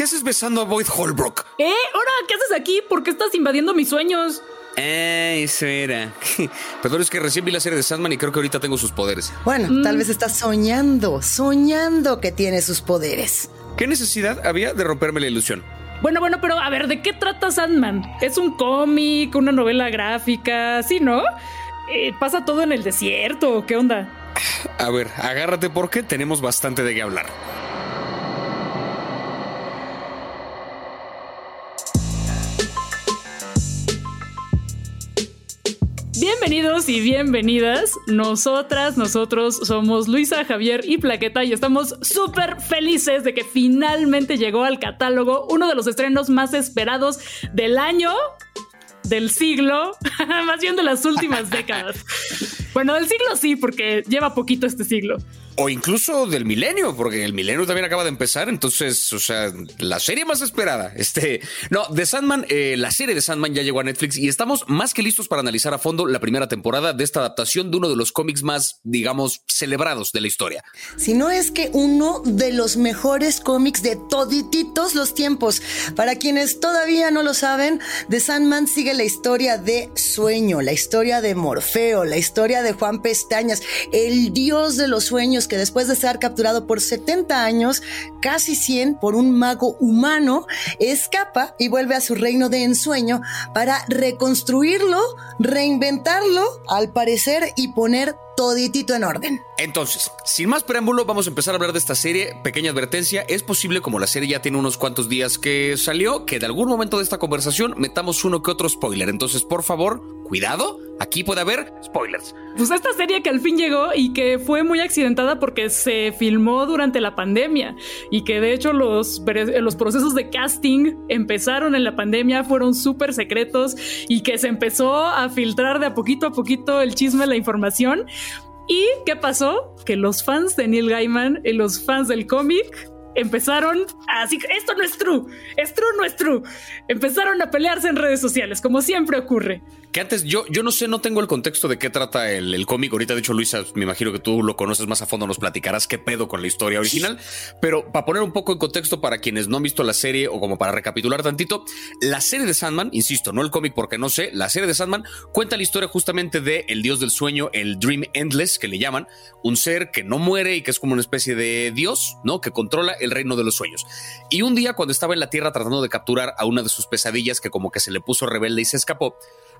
¿qué haces besando a Boyd Holbrook? ¿Eh? ¿Ahora qué haces aquí? ¿Por qué estás invadiendo mis sueños? Ah, eso era. Perdón, es que recién vi la serie de Sandman y creo que ahorita tengo sus poderes. Bueno, tal vez estás soñando, soñando que tiene sus poderes. ¿Qué necesidad había de romperme la ilusión? Bueno, bueno, pero a ver, ¿de qué trata Sandman? ¿Es un cómic, una novela gráfica? ¿Sí, no? Eh, ¿Pasa todo en el desierto? ¿Qué onda? A ver, agárrate porque tenemos bastante de qué hablar. Bienvenidos y bienvenidas. Nosotras, nosotros somos Luisa, Javier y Plaqueta y estamos súper felices de que finalmente llegó al catálogo uno de los estrenos más esperados del año, del siglo, más bien de las últimas décadas. Bueno, del siglo sí, porque lleva poquito este siglo o incluso del milenio, porque el milenio también acaba de empezar, entonces, o sea, la serie más esperada. Este, no, de Sandman, eh, la serie de Sandman ya llegó a Netflix y estamos más que listos para analizar a fondo la primera temporada de esta adaptación de uno de los cómics más, digamos, celebrados de la historia. Si no es que uno de los mejores cómics de todititos los tiempos. Para quienes todavía no lo saben, The Sandman sigue la historia de Sueño, la historia de Morfeo, la historia de Juan Pestañas, el dios de los sueños que después de ser capturado por 70 años, casi 100 por un mago humano, escapa y vuelve a su reino de ensueño para reconstruirlo, reinventarlo, al parecer, y poner toditito en orden. Entonces, sin más preámbulo, vamos a empezar a hablar de esta serie. Pequeña advertencia, es posible, como la serie ya tiene unos cuantos días que salió, que de algún momento de esta conversación metamos uno que otro spoiler. Entonces, por favor, cuidado, aquí puede haber spoilers. Pues esta serie que al fin llegó y que fue muy accidentada porque se filmó durante la pandemia y que de hecho los, los procesos de casting empezaron en la pandemia, fueron súper secretos y que se empezó a filtrar de a poquito a poquito el chisme, la información. ¿Y qué pasó? Que los fans de Neil Gaiman y los fans del cómic empezaron así, esto no es true, es true, no es true. Empezaron a pelearse en redes sociales, como siempre ocurre. Que antes yo, yo no sé, no tengo el contexto de qué trata el, cómic. Ahorita, de hecho, Luisa, me imagino que tú lo conoces más a fondo, nos platicarás qué pedo con la historia original. Pero para poner un poco en contexto para quienes no han visto la serie o como para recapitular tantito, la serie de Sandman, insisto, no el cómic porque no sé, la serie de Sandman cuenta la historia justamente de el dios del sueño, el Dream Endless, que le llaman, un ser que no muere y que es como una especie de dios, ¿no? Que controla el reino de los sueños. Y un día, cuando estaba en la tierra tratando de capturar a una de sus pesadillas, que como que se le puso rebelde y se escapó,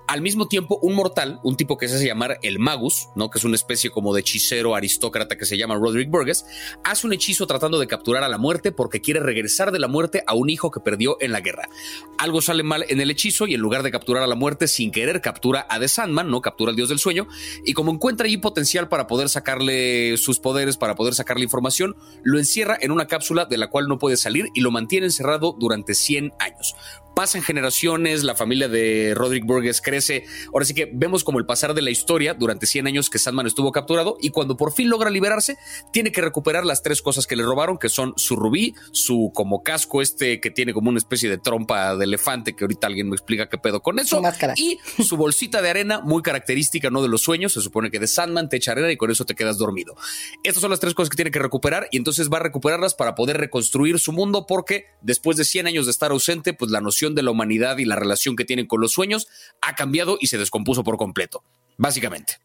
al mismo tiempo, un mortal, un tipo que se hace llamar el Magus, ¿no? que es una especie como de hechicero aristócrata que se llama Roderick Burgess, hace un hechizo tratando de capturar a la muerte porque quiere regresar de la muerte a un hijo que perdió en la guerra. Algo sale mal en el hechizo y en lugar de capturar a la muerte, sin querer captura a The Sandman, ¿no? Captura al dios del sueño, y como encuentra allí potencial para poder sacarle sus poderes, para poder sacarle información, lo encierra en una cápsula de la cual no puede salir y lo mantiene encerrado durante 100 años pasan generaciones, la familia de Roderick Burgess crece. Ahora sí que vemos como el pasar de la historia durante 100 años que Sandman estuvo capturado y cuando por fin logra liberarse, tiene que recuperar las tres cosas que le robaron, que son su rubí, su como casco este que tiene como una especie de trompa de elefante, que ahorita alguien me explica qué pedo con eso, y su bolsita de arena muy característica, no de los sueños, se supone que de Sandman te echa arena y con eso te quedas dormido. Estas son las tres cosas que tiene que recuperar y entonces va a recuperarlas para poder reconstruir su mundo porque después de 100 años de estar ausente, pues la noción de la humanidad y la relación que tienen con los sueños ha cambiado y se descompuso por completo, básicamente.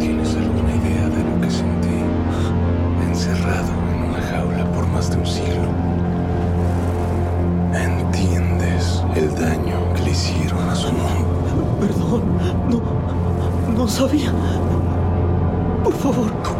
¿Tienes alguna idea de lo que sentí encerrado en una jaula por más de un siglo? ¿Entiendes el daño que le hicieron a su mundo? Perdón, no, no sabía. Por favor.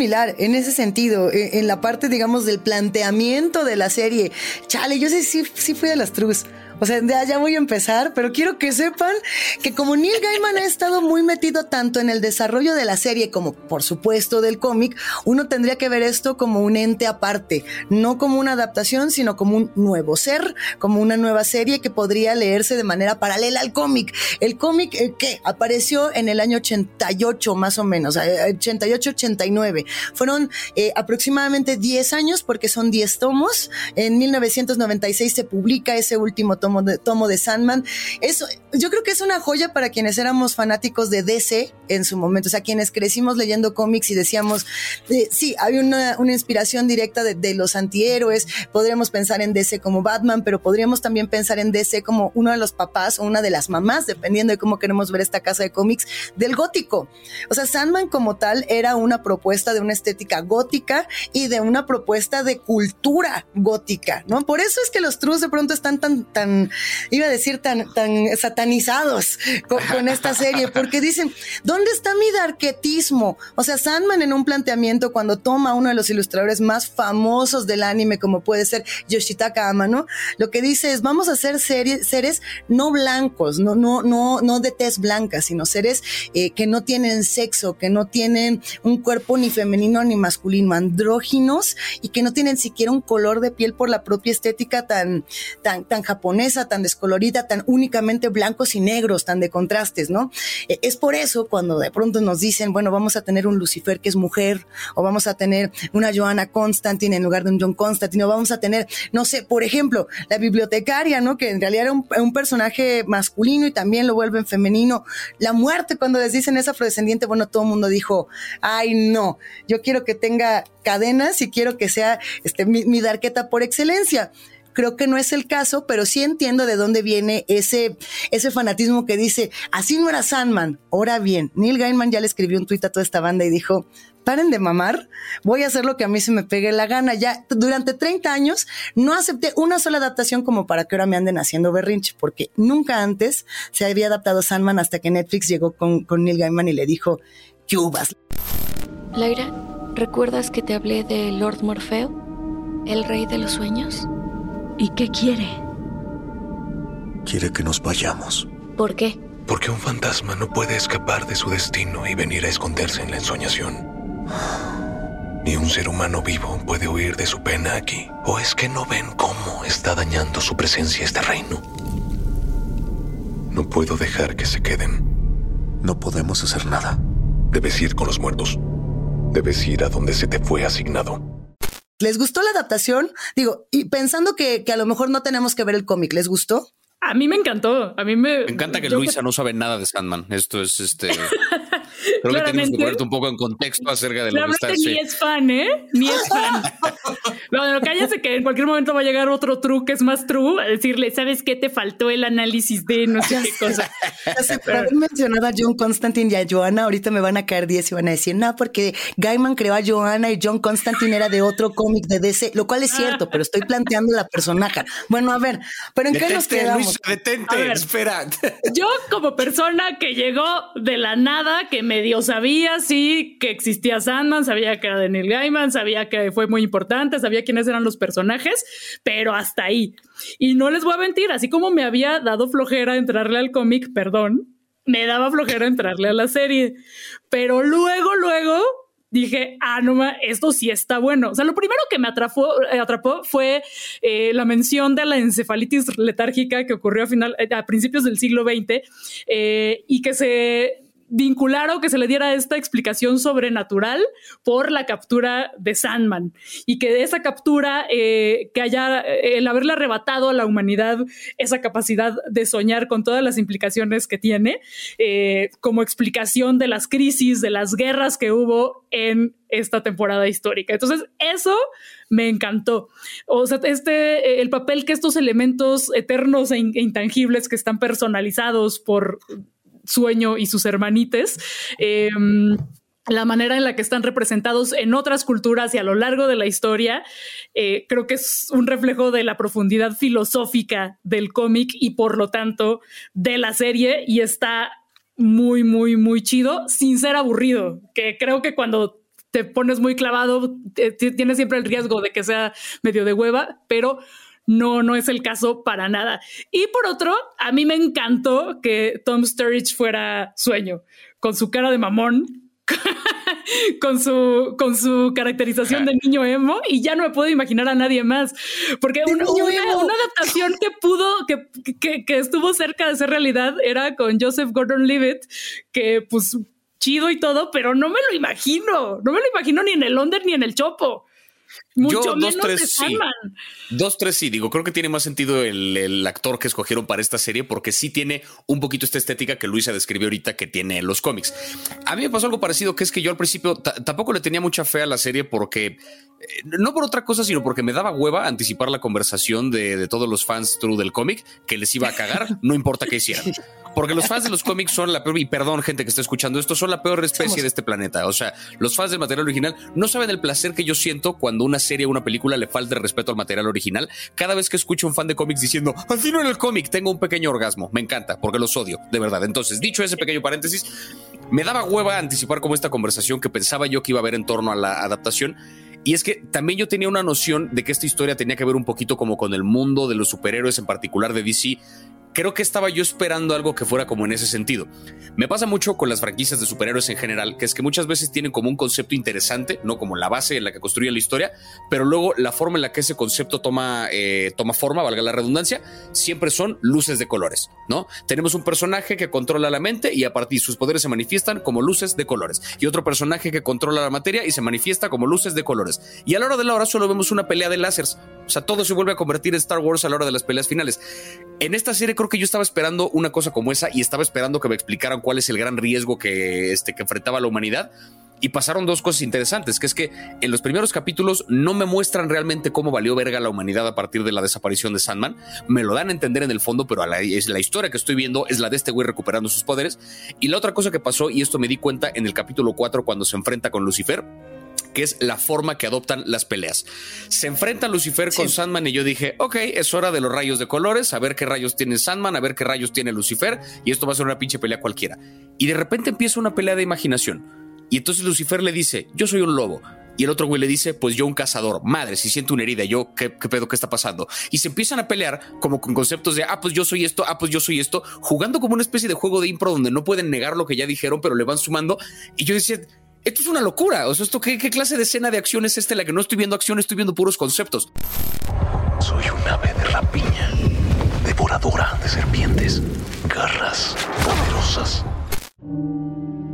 Similar en ese sentido, e, en la parte, digamos, del planteamiento de la serie. Chale, yo sé, sí, sí fui de las trus O sea, ya, voy a empezar, pero quiero que sepan que como Neil Gaiman ha estado muy metido tanto en el desarrollo de la serie como, por supuesto, del cómic, uno tendría que ver esto como un ente aparte, no como una adaptación, sino como un nuevo ser, como una nueva serie que podría leerse de manera paralela al cómic. El cómic eh, que apareció en el año 88 más o menos, 88-89. Eh, Fueron eh, aproximadamente 10 años porque son 10 tomos. En 1996 se publica ese último tomo tomo de, Sandman. Eso, yo creo que es una joya para quienes éramos fanáticos de DC en su momento, o sea, quienes crecimos leyendo cómics y decíamos, eh, sí, hay una, inspiración directa de, de, los antihéroes, podríamos pensar en DC como Batman, pero podríamos también pensar en DC como uno de los papás o una de las mamás, dependiendo de cómo queremos ver esta casa de cómics, del gótico. O sea, Sandman como tal era una propuesta de una estética gótica y de una propuesta de cultura gótica, ¿no? Por eso es que los trus de pronto están tan, tan iba a decir, tan, tan satanizados con, esta serie, porque dicen, ¿dónde está mi darquetismo? O sea, Sandman en un planteamiento cuando toma a uno de los ilustradores más famosos del anime, como puede ser Yoshitaka Amano, lo que dice es, vamos a hacer seres no blancos, no, no, no, no de tez blanca, sino seres eh, que no tienen sexo, que no tienen un cuerpo ni femenino ni masculino, andróginos y que no tienen siquiera un color de piel por la propia estética tan, tan, tan japonesa tan descolorida, tan únicamente blancos y negros, tan de contrastes, ¿no? E, es por eso cuando de pronto nos dicen, bueno, vamos a tener un Lucifer que es mujer, o vamos a tener una Joanna Constantine en lugar de un John Constantine, o vamos a tener, no sé, por ejemplo, la bibliotecaria, ¿no? Que en realidad era un, un personaje masculino y también lo vuelven femenino. La muerte, cuando les dicen es afrodescendiente, bueno, todo el mundo dijo, ay, no, yo quiero que tenga cadenas y quiero que sea este, mi, mi darqueta por excelencia. Creo que no es el caso, pero sí entiendo de dónde viene ese, ese fanatismo que dice, así no era Sandman. Ahora bien, Neil Gaiman ya le escribió un tuit a toda esta banda y dijo, paren de mamar, voy a hacer lo que a mí se me pegue la gana. Ya durante 30 años no acepté una sola adaptación como para que ahora me anden haciendo berrinche, porque nunca antes se había adaptado Sandman hasta que Netflix llegó con, con Neil Gaiman y le dijo, ¿qué hubas? Laira, ¿recuerdas que te hablé de Lord Morfeo, el rey de los sueños? ¿Y qué quiere? Quiere que nos vayamos. ¿Por qué? Porque un fantasma no puede escapar de su destino y venir a esconderse en la ensoñación. Ni un ser humano vivo puede huir de su pena aquí. ¿O es que no ven cómo está dañando su presencia este reino? No puedo dejar que se queden. No podemos hacer nada. Debes ir con los muertos. Debes ir a donde se te fue asignado. ¿Les gustó la adaptación? Digo, y pensando que, que a lo mejor no tenemos que ver el cómic, ¿les gustó? A mí me encantó. A mí me, me encanta que Luisa no sabe nada de Sandman. Esto es este. Creo que tenemos que ponerte un poco en contexto acerca de lo que está Ni sí. es fan, ¿eh? Ni es fan. no, cállese que en cualquier momento va a llegar otro true que es más true a decirle, ¿sabes qué? Te faltó el análisis de no sé qué cosa. Por haber mencionado a John Constantine y a Joanna, ahorita me van a caer 10 y van a decir, no, porque Gaiman creó a Joanna y John Constantine era de otro cómic de DC, lo cual es cierto, pero estoy planteando la personaje. Bueno, a ver, ¿pero en detente, qué nos quedamos? Luis, detente, ver, espera. Yo como persona que llegó de la nada, que medio sabía sí que existía Sandman, sabía que era de Neil Gaiman, sabía que fue muy importante, sabía quiénes eran los personajes, pero hasta ahí. Y no les voy a mentir, así como me había dado flojera entrarle al cómic, perdón, me daba flojera entrarle a la serie. Pero luego, luego dije, ah, no, esto sí está bueno. O sea, lo primero que me atrapó, eh, atrapó fue eh, la mención de la encefalitis letárgica que ocurrió a, final, a principios del siglo XX eh, y que se vincular que se le diera esta explicación sobrenatural por la captura de Sandman y que de esa captura, eh, que haya el haberle arrebatado a la humanidad esa capacidad de soñar con todas las implicaciones que tiene, eh, como explicación de las crisis, de las guerras que hubo en esta temporada histórica. Entonces, eso me encantó. O sea, este, el papel que estos elementos eternos e intangibles que están personalizados por sueño y sus hermanites. Eh, la manera en la que están representados en otras culturas y a lo largo de la historia, eh, creo que es un reflejo de la profundidad filosófica del cómic y por lo tanto de la serie y está muy, muy, muy chido sin ser aburrido, que creo que cuando te pones muy clavado, tienes siempre el riesgo de que sea medio de hueva, pero no, no es el caso para nada. Y por otro, a mí me encantó que Tom Sturridge fuera sueño, con su cara de mamón, con su, con su caracterización de niño emo y ya no me puedo imaginar a nadie más. Porque una, adaptación que pudo, que, que, estuvo cerca de ser realidad era con Joseph Gordon Levitt, que pues chido y todo, pero no me lo imagino. No me lo imagino ni en el Londres ni en el Chopo. Mucho Yo, dos, tres, sí. Dos, tres, sí. Digo, creo que tiene más sentido el, actor que escogieron para esta serie porque sí tiene un poquito esta estética que Luisa describió ahorita que tiene en los cómics. A mí me pasó algo parecido, que es que yo al principio tampoco le tenía mucha fe a la serie porque, eh, no por otra cosa, sino porque me daba hueva anticipar la conversación de, de todos los fans true del cómic que les iba a cagar, no importa qué hicieran. Porque los fans de los cómics son la peor, y perdón, gente que está escuchando esto, son la peor especie de este planeta. O sea, los fans del material original no saben el placer que yo siento cuando una serie o una película le falta el respeto al material original. Cada vez que escucho a un fan de cómics diciendo, así no en el cómic, tengo un pequeño orgasmo. Me encanta, porque los odio, de verdad. Entonces, dicho ese pequeño paréntesis, me daba hueva anticipar como esta conversación que pensaba yo que iba a haber en torno a la adaptación. Y es que también yo tenía una noción de que esta historia tenía que ver un poquito como con el mundo de los superhéroes, en particular de DC, creo que estaba yo esperando algo que fuera como en ese sentido. Me pasa mucho con las franquicias de superhéroes en general, que es que muchas veces tienen como un concepto interesante, no como la base en la que construye la historia, pero luego la forma en la que ese concepto toma, eh, toma forma, valga la redundancia, siempre son luces de colores, ¿no? Tenemos un personaje que controla la mente y a partir de sus poderes se manifiestan como luces de colores, y otro personaje que controla la materia y se manifiesta como luces de colores. Y a la hora de la hora solo vemos una pelea de láseres, o sea, todo se vuelve a convertir en Star Wars a la hora de las peleas finales. En esta serie creo que yo estaba esperando una cosa como esa y estaba esperando que me explicaran cuál es el gran riesgo que, este, que enfrentaba la humanidad. Y pasaron dos cosas interesantes, que es que en los primeros capítulos no me muestran realmente cómo valió verga la humanidad a partir de la desaparición de Sandman. Me lo dan a entender en el fondo, pero la, es la historia que estoy viendo es la de este güey recuperando sus poderes. Y la otra cosa que pasó, y esto me di cuenta en el capítulo 4 cuando se enfrenta con Lucifer, que es la forma que adoptan las peleas. Se enfrenta Lucifer con Sandman y yo dije, ok, es hora de los rayos de colores, a ver qué rayos tiene Sandman, a ver qué rayos tiene Lucifer, y esto va a ser una pinche pelea cualquiera. Y de repente empieza una pelea de imaginación. Y entonces Lucifer le dice, yo soy un lobo. Y el otro güey le dice, pues yo un cazador. Madre, si siento una herida, yo, ¿qué, ¿qué, pedo? ¿Qué está pasando? Y se empiezan a pelear como con conceptos de, ah, pues yo soy esto, ah, pues yo soy esto, jugando como una especie de juego de impro donde no pueden negar lo que ya dijeron, pero le van sumando. Y yo decía, esto es una locura. O sea, esto, ¿qué, clase de escena de acción es esta en la que no estoy viendo acción, estoy viendo puros conceptos? Soy un ave de rapiña, devoradora de serpientes, garras poderosas.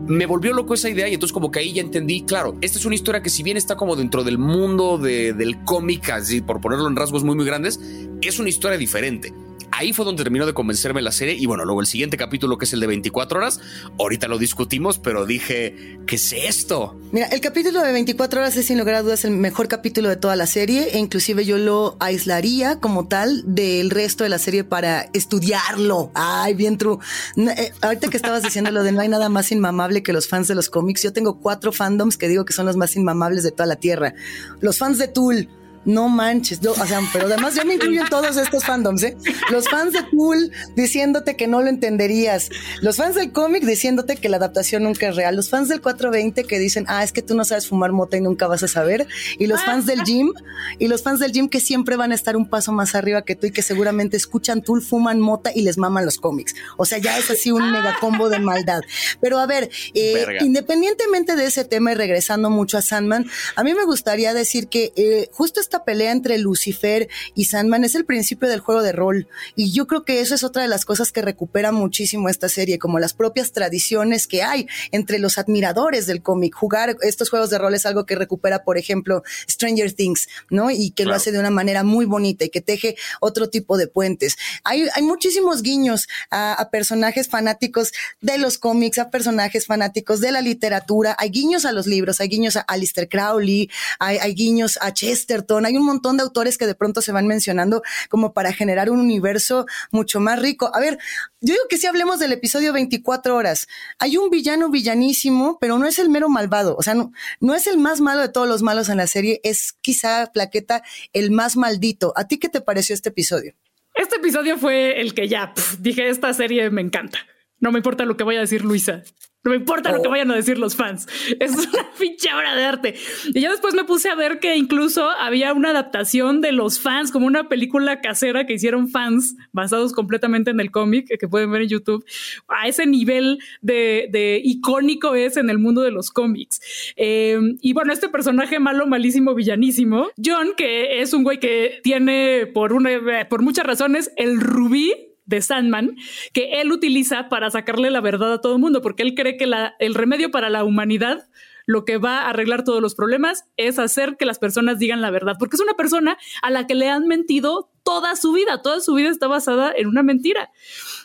Me volvió loco esa idea y entonces como que ahí ya entendí, claro, esta es una historia que si bien está como dentro del mundo del cómic, así por ponerlo en rasgos muy muy grandes, es una historia diferente ahí fue donde terminó de convencerme la serie. Y bueno, luego el siguiente capítulo, que es el de 24 horas, ahorita lo discutimos, pero dije, ¿qué es esto? Mira, el capítulo de 24 horas es sin lugar a dudas el mejor capítulo de toda la serie. E inclusive yo lo aislaría como tal del resto de la serie para estudiarlo. Ay, bien true. Eh, ahorita que estabas diciendo lo de no hay nada más inmamable que los fans de los cómics, yo tengo cuatro fandoms que digo que son los más inmamables de toda la tierra. Los fans de Tool no manches, o sea, pero además yo me incluyo en todos estos fandoms, ¿eh? Los fans de Tool diciéndote que no lo entenderías, los fans del cómic diciéndote que la adaptación nunca es real, los fans del 420 que dicen, ah, es que tú no sabes fumar mota y nunca vas a saber, y los fans del gym, y los fans del gym que siempre van a estar un paso más arriba que tú y que seguramente escuchan Tool, fuman mota y les maman los cómics. O sea, ya es así un mega combo de maldad. Pero a ver, eh, independientemente de ese tema y regresando mucho a Sandman, a mí me gustaría decir que eh, justo esta pelea entre Lucifer y Sandman es el principio del juego de rol. Y yo creo que eso es otra de las cosas que recupera muchísimo esta serie, como las propias tradiciones que hay entre los admiradores del cómic. Jugar estos juegos de rol es algo que recupera, por ejemplo, Stranger Things, ¿no? Y que lo hace de una manera muy bonita y que teje otro tipo de puentes. Hay, hay muchísimos guiños a, personajes fanáticos de los cómics, a personajes fanáticos de la literatura, hay guiños a los libros, hay guiños a Alistair Crowley, hay, hay guiños a Chesterton, hay un montón de autores que de pronto se van mencionando como para generar un universo mucho más rico. A ver, yo digo que si hablemos del episodio 24 horas. Hay un villano villanísimo, pero no es el mero malvado. O sea, no, no es el más malo de todos los malos en la serie. Es quizá, Plaqueta, el más maldito. ¿A ti qué te pareció este episodio? Este episodio fue el que ya dije, esta serie me encanta. No me importa lo que vaya a decir Luisa. No me importa lo que oh. vayan a decir los fans. Es una pinche obra de arte. Y ya después me puse a ver que incluso había una adaptación de los fans, como una película casera que hicieron fans basados completamente en el cómic que pueden ver en YouTube. A ese nivel de, icónico es en el mundo de los cómics. Em, y bueno, este personaje malo, malísimo, villanísimo, John, que es un güey que tiene por, una, por muchas razones el rubí de Sandman que él utiliza para sacarle la verdad a todo el mundo, porque él cree que el remedio para la humanidad lo que va a arreglar todos los problemas es hacer que las personas digan la verdad, porque es una persona a la que le han mentido toda su vida, toda su vida está basada en una mentira.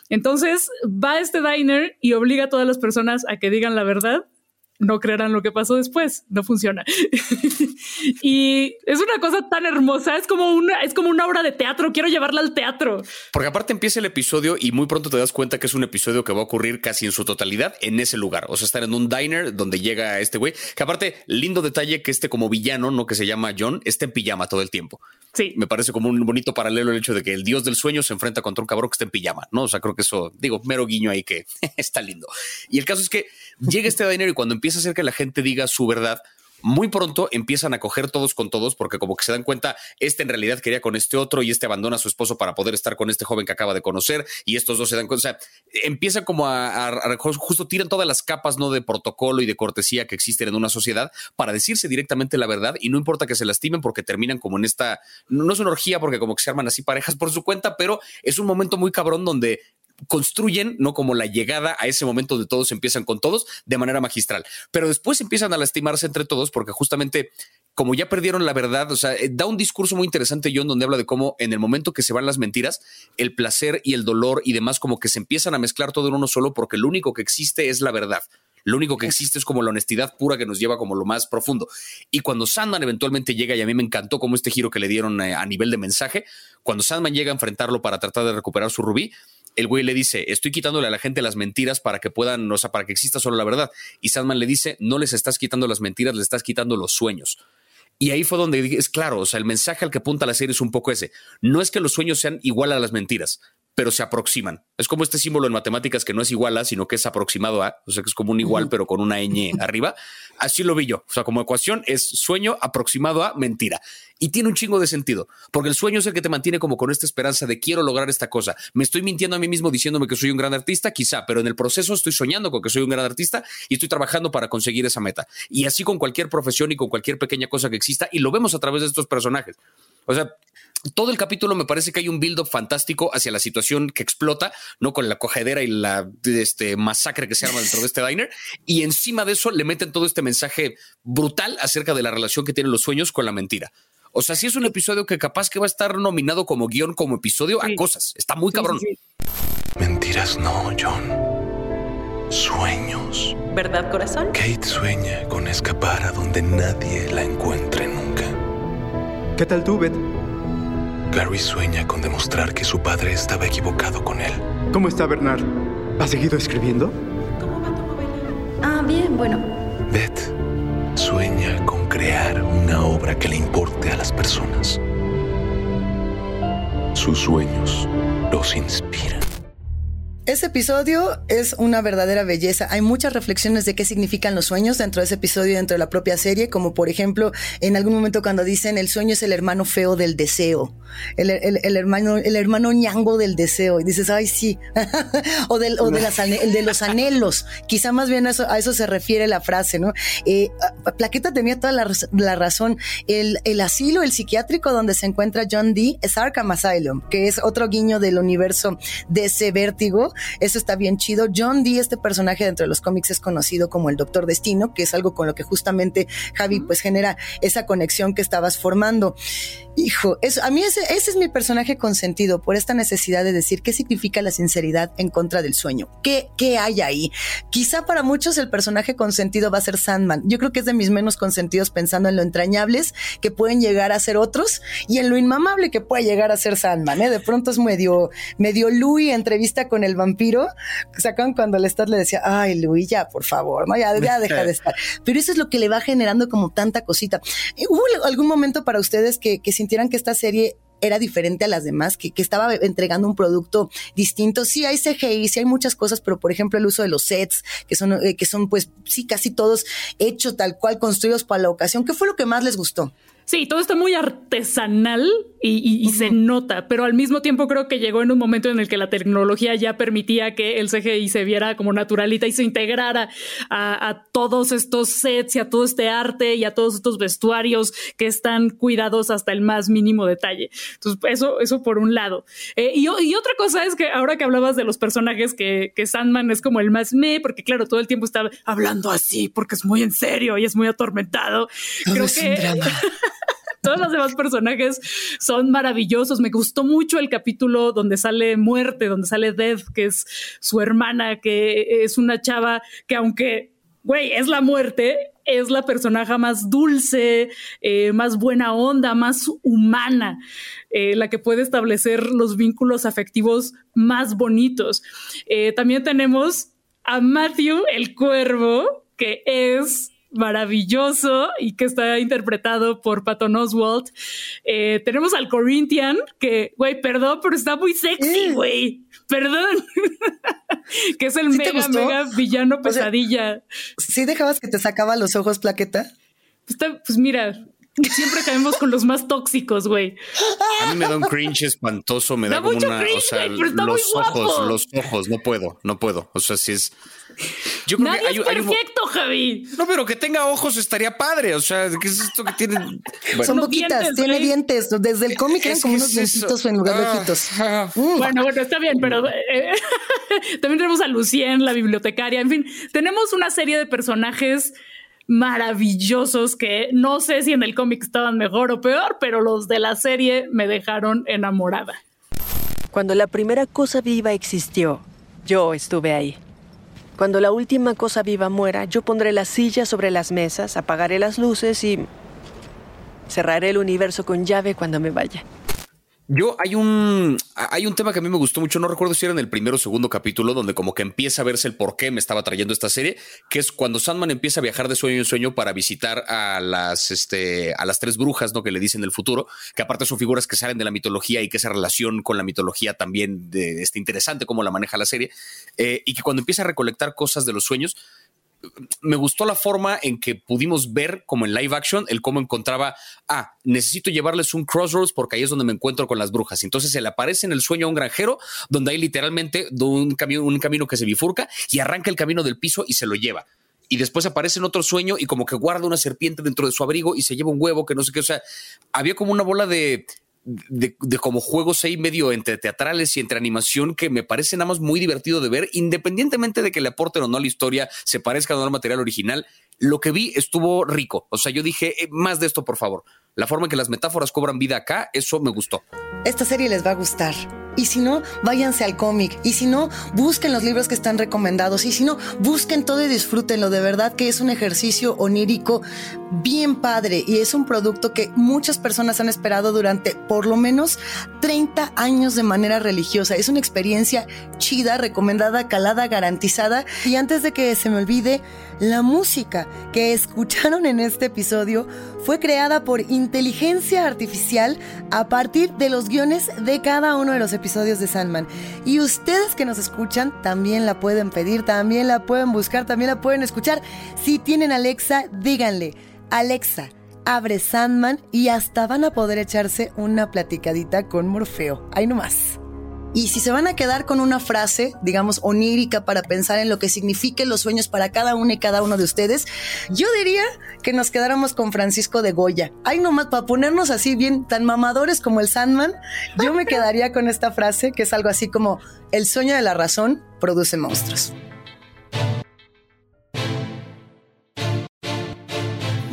Entonces va a este diner y obliga a todas las personas a que digan la verdad no creerán lo que pasó después, no funciona. y es una cosa tan hermosa, es como una es como una obra de teatro, quiero llevarla al teatro. Porque aparte empieza el episodio y muy pronto te das cuenta que es un episodio que va a ocurrir casi en su totalidad en ese lugar, o sea, estar en un diner donde llega este güey, que aparte lindo detalle que este como villano, no que se llama John, está en pijama todo el tiempo. Sí. Me parece como un bonito paralelo el hecho de que el dios del sueño se enfrenta contra un cabrón que está en pijama, ¿no? O sea, creo que eso, digo, mero guiño ahí que está lindo. Y el caso es que llega este diner y cuando empieza hacer que la gente diga su verdad, muy pronto empiezan a coger todos con todos porque como que se dan cuenta, este en realidad quería con este otro y este abandona a su esposo para poder estar con este joven que acaba de conocer y estos dos se dan cuenta, o sea, empieza como a, justo tiran todas las capas no de protocolo y de cortesía que existen en una sociedad para decirse directamente la verdad y no importa que se lastimen porque terminan como en esta, no es una orgía porque como que se arman así parejas por su cuenta, pero es un momento muy cabrón donde construyen, ¿no? Como la llegada a ese momento de todos empiezan con todos de manera magistral. Pero después empiezan a lastimarse entre todos porque justamente como ya perdieron la verdad, o sea, eh, da un discurso muy interesante John donde habla de cómo en el momento que se van las mentiras, el placer y el dolor y demás como que se empiezan a mezclar todo en uno solo porque lo único que existe es la verdad. Lo único que existe es como la honestidad pura que nos lleva como lo más profundo. Y cuando Sandman eventualmente llega, y a mí me encantó como este giro que le dieron eh, a nivel de mensaje, cuando Sandman llega a enfrentarlo para tratar de recuperar su rubí, el güey le dice, estoy quitándole a la gente las mentiras para que puedan, o sea, para que exista solo la verdad. Y Sandman le dice, no les estás quitando las mentiras, les estás quitando los sueños. Y ahí fue donde es claro, o sea, el mensaje al que apunta la serie es un poco ese. No es que los sueños sean igual a las mentiras, pero se aproximan. Es como este símbolo en matemáticas que no es igual a, sino que es aproximado a, o sea, que es como un igual, pero con una ñ arriba. Así lo vi yo. O sea, como ecuación es sueño aproximado a mentira. Y tiene un chingo de sentido, porque el sueño es el que te mantiene como con esta esperanza de quiero lograr esta cosa. Me estoy mintiendo a mí mismo diciéndome que soy un gran artista, quizá, pero en el proceso estoy soñando con que soy un gran artista y estoy trabajando para conseguir esa meta. Y así con cualquier profesión y con cualquier pequeña cosa que exista, y lo vemos a través de estos personajes. O sea, todo el capítulo me parece que hay un build-up fantástico hacia la situación que explota, ¿no? Con la cogedera y la este, masacre que se arma dentro de este diner. Y encima de eso le meten todo este mensaje brutal acerca de la relación que tienen los sueños con la mentira. O sea, si es un episodio que capaz que va a estar nominado como guion, como episodio, a cosas. Está muy cabrón. Mentiras no, John. Sueños. ¿Verdad, corazón? Kate sueña con escapar a donde nadie la encuentre nunca. ¿Qué tal tú, Beth? Gary sueña con demostrar que su padre estaba equivocado con él. ¿Cómo está Bernard? ¿Ha seguido escribiendo? ¿Cómo va tu novela? Ah, bien, bueno. Beth sueña con crear una obra que le importe a las personas. Sus sueños los inspiran. Ese episodio es una verdadera belleza. Hay muchas reflexiones de qué significan los sueños dentro de ese episodio, dentro de la propia serie, como por ejemplo, en algún momento cuando dicen el sueño es el hermano feo del deseo, el, hermano, el hermano ñango del deseo, y dices, ay, sí, o, del, o de las, el de los anhelos. Quizá más bien a eso, a eso se refiere la frase, ¿no? Eh, Plaqueta tenía toda la, razón. El, el, asilo, el psiquiátrico donde se encuentra John Dee es Arkham Asylum, que es otro guiño del universo de ese vértigo eso está bien chido. John Dee, este personaje dentro de los cómics es conocido como el Doctor Destino, que es algo con lo que justamente Javi pues genera esa conexión que estabas formando. Hijo, eso, a mí ese, ese es mi personaje consentido por esta necesidad de decir qué significa la sinceridad en contra del sueño. ¿Qué, qué hay ahí? Quizá para muchos el personaje consentido va a ser Sandman. Yo creo que es de mis menos consentidos pensando en lo entrañables que pueden llegar a ser otros y en lo inmamable que puede llegar a ser Sandman. ¿eh? De pronto es medio, medio Louis entrevista con el vampiro. Sacan cuando Lestat le decía, ay Louis, ya por favor, ¿no? Ya, ya deja de estar. Pero eso es lo que le va generando como tanta cosita. ¿Hubo algún momento para ustedes que, que sintieran que esta serie era diferente a las demás, que, que estaba entregando un producto distinto. Sí hay CGI, sí hay muchas cosas, pero por ejemplo el uso de los sets, que son, eh, que son pues sí casi todos hechos tal cual, construidos para la ocasión. ¿Qué fue lo que más les gustó? Sí, todo está muy artesanal y, se nota, pero al mismo tiempo creo que llegó en un momento en el que la tecnología ya permitía que el CGI se viera como naturalita y se integrara a, todos estos sets y a todo este arte y a todos estos vestuarios que están cuidados hasta el más mínimo detalle. Entonces, eso, eso por un lado. Eh, y, otra cosa es que ahora que hablabas de los personajes, que, que Sandman es como el más me, porque claro, todo el tiempo está hablando así porque es muy en serio y es muy atormentado. creo que... Todos los demás personajes son maravillosos. Me gustó mucho el capítulo donde sale Muerte, donde sale Death, que es su hermana, que es una chava que aunque, güey, es la muerte, es la personaje más dulce, eh, más buena onda, más humana, eh, la que puede establecer los vínculos afectivos más bonitos. Eh, también tenemos a Matthew el Cuervo, que es maravilloso y que está interpretado por Patton Oswalt. Eh, tenemos al Corinthian, que, güey, perdón, pero está muy sexy, güey. Perdón. que es el mega, mega villano pesadilla. ¿Sí dejabas que te sacaba los ojos, plaqueta? pues mira, Siempre caemos con los más tóxicos, güey. A mí me da un cringe espantoso, me da, como una, o sea, los ojos, los ojos, no puedo, no puedo. O sea, si es yo creo Nadie que hay, es perfecto, Javi. No, pero que tenga ojos estaría padre. O sea, ¿qué es esto que tiene? Son boquitas, tiene dientes. Desde el cómic eran como unos dientitos en lugar de ah, ojitos. Ah. Mm. Bueno, bueno, está bien, pero eh, también tenemos a Lucien, la bibliotecaria. En fin, tenemos una serie de personajes maravillosos que no sé si en el cómic estaban mejor o peor, pero los de la serie me dejaron enamorada. Cuando la primera cosa viva existió, yo estuve ahí. Cuando la última cosa viva muera, yo pondré las sillas sobre las mesas, apagaré las luces y cerraré el universo con llave cuando me vaya. Yo hay un hay un tema que a mí me gustó mucho, no recuerdo si era en el primero o segundo capítulo, donde como que empieza a verse el por qué me estaba trayendo esta serie, que es cuando Sandman empieza a viajar de sueño en sueño para visitar a las este a las tres brujas, ¿no? que le dicen el futuro, que aparte son figuras que salen de la mitología y que esa relación con la mitología también de, este interesante cómo la maneja la serie, eh, y que cuando empieza a recolectar cosas de los sueños, me gustó la forma en que pudimos ver, como en live action, el cómo encontraba, ah, necesito llevarles un crossroads porque ahí es donde me encuentro con las brujas. Entonces se le aparece en el sueño a un granjero donde hay literalmente un camino, un camino que se bifurca y arranca el camino del piso y se lo lleva y después aparece en otro sueño y como que guarda una serpiente dentro de su abrigo y se lleva un huevo que no sé qué, o sea, había como una bola de de, como juegos ahí medio entre teatrales y entre animación que me parece nada más muy divertido de ver, independientemente de que le aporten o no a la historia, se parezca o no al material original. Lo que vi estuvo rico. O sea, yo dije, eh, más de esto, por favor. La forma en que las metáforas cobran vida acá, eso me gustó. Esta serie les va a gustar. Y si no, váyanse al cómic. Y si no, busquen los libros que están recomendados. Y si no, busquen todo y disfrútenlo. De verdad que es un ejercicio onírico bien padre. Y es un producto que muchas personas han esperado durante por lo menos 30 años de manera religiosa. Es una experiencia chida, recomendada, calada, garantizada. Y antes de que se me olvide, la música que escucharon en este episodio fue creada por inteligencia artificial a partir de los guiones de cada uno de los episodios de Sandman. Y ustedes que nos escuchan también la pueden pedir, también la pueden buscar, también la pueden escuchar. Si tienen Alexa, díganle, Alexa, abre Sandman y hasta van a poder echarse una platicadita con Morfeo. Ahí nomás. Y si se van a quedar con una frase, digamos, onírica para pensar en lo que signifiquen los sueños para cada uno y cada uno de ustedes, yo diría que nos quedáramos con Francisco de Goya. Ay, nomás, para ponernos así bien tan mamadores como el Sandman, yo me quedaría con esta frase que es algo así como, el sueño de la razón produce monstruos.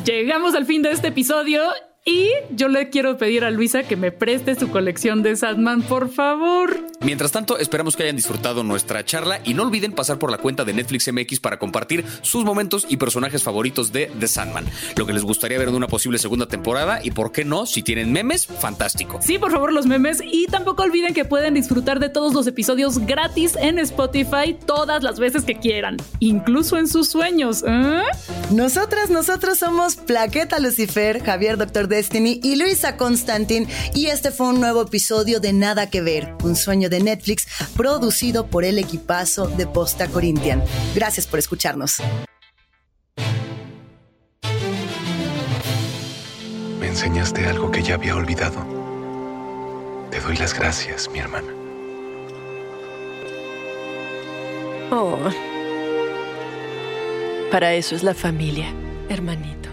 Llegamos al fin de este episodio y yo le quiero pedir a Luisa que me preste su colección de Sandman, por favor. Mientras tanto, esperamos que hayan disfrutado nuestra charla y no olviden pasar por la cuenta de Netflix MX para compartir sus momentos y personajes favoritos de The Sandman. Lo que les gustaría ver en una posible segunda temporada y, por qué no, si tienen memes, fantástico. Sí, por favor, los memes. Y tampoco olviden que pueden disfrutar de todos los episodios gratis en Spotify todas las veces que quieran, incluso en sus sueños. ¿eh? Nosotras, nosotros somos Plaqueta Lucifer, Javier Doctor Destiny y Luisa Constantin y este fue un nuevo episodio de Nada que ver, un sueño de Netflix producido por el equipazo de Posta Corinthian. Gracias por escucharnos. Me enseñaste algo que ya había olvidado. Te doy las gracias, mi hermana. Oh. Para eso es la familia, hermanito.